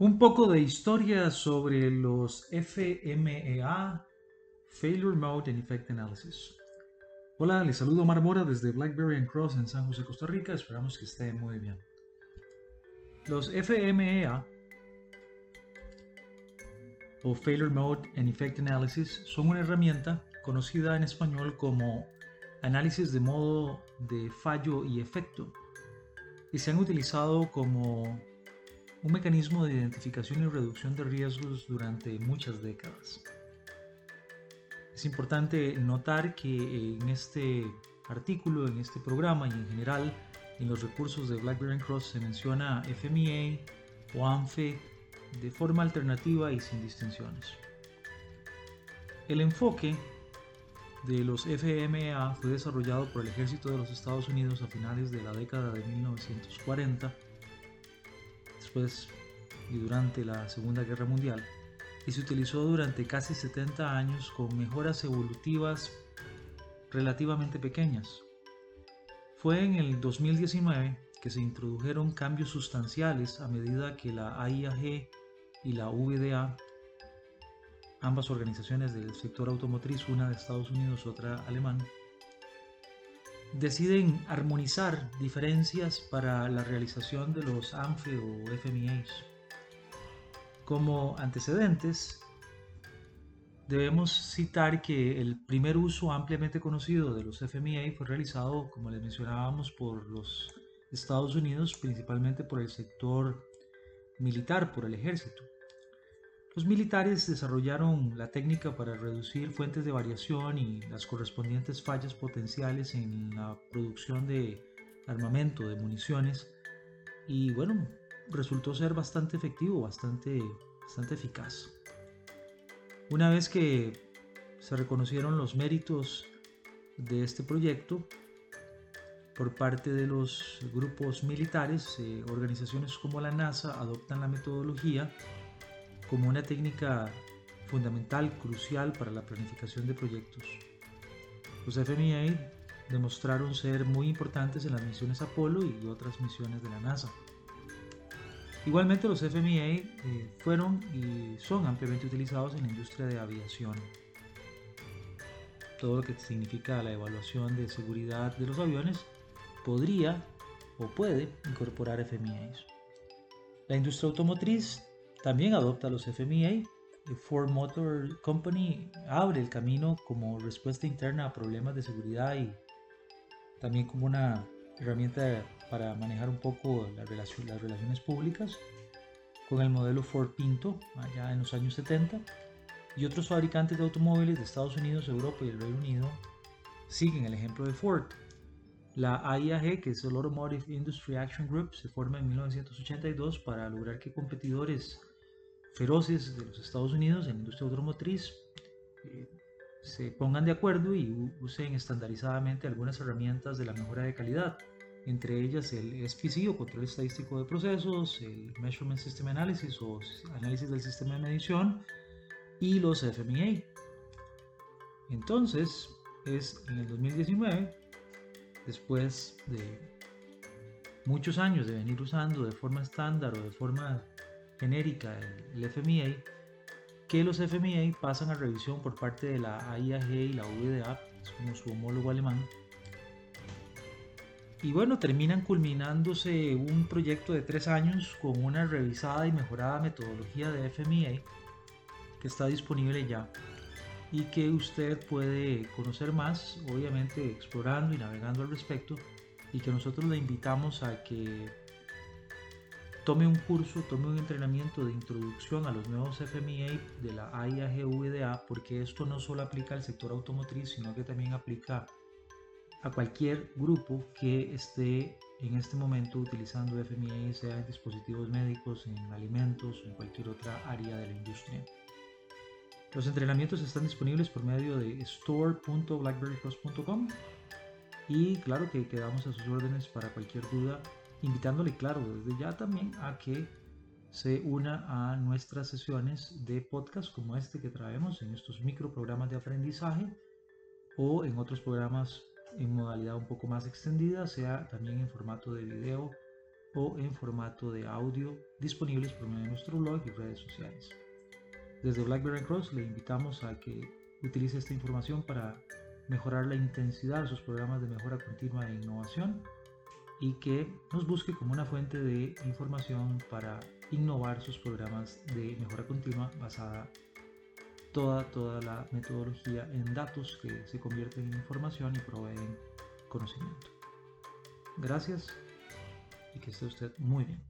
Un poco de historia sobre los FMEA, Failure Mode and Effect Analysis. Hola, les saludo Mar Mora desde Blackberry and Cross en San José, Costa Rica. Esperamos que esté muy bien. Los FMEA o Failure Mode and Effect Analysis son una herramienta conocida en español como análisis de modo de fallo y efecto y se han utilizado como un mecanismo de identificación y reducción de riesgos durante muchas décadas. Es importante notar que en este artículo, en este programa y en general en los recursos de BlackBerry Cross se menciona FMEA o ANFE de forma alternativa y sin distinciones. El enfoque de los FMEA fue desarrollado por el ejército de los Estados Unidos a finales de la década de 1940 y durante la Segunda Guerra Mundial y se utilizó durante casi 70 años con mejoras evolutivas relativamente pequeñas. Fue en el 2019 que se introdujeron cambios sustanciales a medida que la AIAG y la VDA, ambas organizaciones del sector automotriz, una de Estados Unidos, otra alemán, deciden armonizar diferencias para la realización de los ANFE o FMEAs. Como antecedentes, debemos citar que el primer uso ampliamente conocido de los FMEA fue realizado, como les mencionábamos, por los Estados Unidos, principalmente por el sector militar, por el ejército. Los militares desarrollaron la técnica para reducir fuentes de variación y las correspondientes fallas potenciales en la producción de armamento, de municiones, y bueno, resultó ser bastante efectivo, bastante, bastante eficaz. Una vez que se reconocieron los méritos de este proyecto por parte de los grupos militares, eh, organizaciones como la NASA adoptan la metodología como una técnica fundamental, crucial para la planificación de proyectos. Los FMEA demostraron ser muy importantes en las misiones Apolo y otras misiones de la NASA. Igualmente los FMEA eh, fueron y son ampliamente utilizados en la industria de aviación. Todo lo que significa la evaluación de seguridad de los aviones podría o puede incorporar FMEAs. La industria automotriz también adopta los FMEA. Ford Motor Company abre el camino como respuesta interna a problemas de seguridad y también como una herramienta para manejar un poco las relaciones públicas con el modelo Ford Pinto allá en los años 70 y otros fabricantes de automóviles de Estados Unidos, Europa y el Reino Unido siguen el ejemplo de Ford. La AIAG, que es el Automotive Industry Action Group, se forma en 1982 para lograr que competidores feroces de los Estados Unidos en la industria automotriz eh, se pongan de acuerdo y usen estandarizadamente algunas herramientas de la mejora de calidad, entre ellas el SPC o control estadístico de procesos, el Measurement System Analysis o análisis del sistema de medición y los FMEA. Entonces, es en el 2019, después de muchos años de venir usando de forma estándar o de forma genérica, el, FMEA, que los FMEA pasan a revisión por parte de la AIAG y la VDA, es como su homólogo alemán. Y bueno, terminan culminándose un proyecto de tres años con una revisada y mejorada metodología de FMEA que está disponible ya y que usted puede conocer más, obviamente explorando y navegando al respecto, y que nosotros le invitamos a que tome un curso, tome un entrenamiento de introducción a los nuevos FMEA de la AIAGVDA, porque esto no solo aplica al sector automotriz, sino que también aplica a cualquier grupo que esté en este momento utilizando FMEA, sea en dispositivos médicos, en alimentos o en cualquier otra área de la industria. Los entrenamientos están disponibles por medio de store.blackberrycross.com y claro que quedamos a sus órdenes para cualquier duda, invitándole, claro, desde ya también a que se una a nuestras sesiones de podcast como este que traemos en estos microprogramas de aprendizaje o en otros programas en modalidad un poco más extendida, sea también en formato de video o en formato de audio disponibles por medio de nuestro blog y redes sociales. Desde Blackberry Cross le invitamos a que utilice esta información para mejorar la intensidad de sus programas de mejora continua e innovación y que nos busque como una fuente de información para innovar sus programas de mejora continua basada toda, toda la metodología en datos que se convierten en información y proveen conocimiento. Gracias y que esté usted muy bien.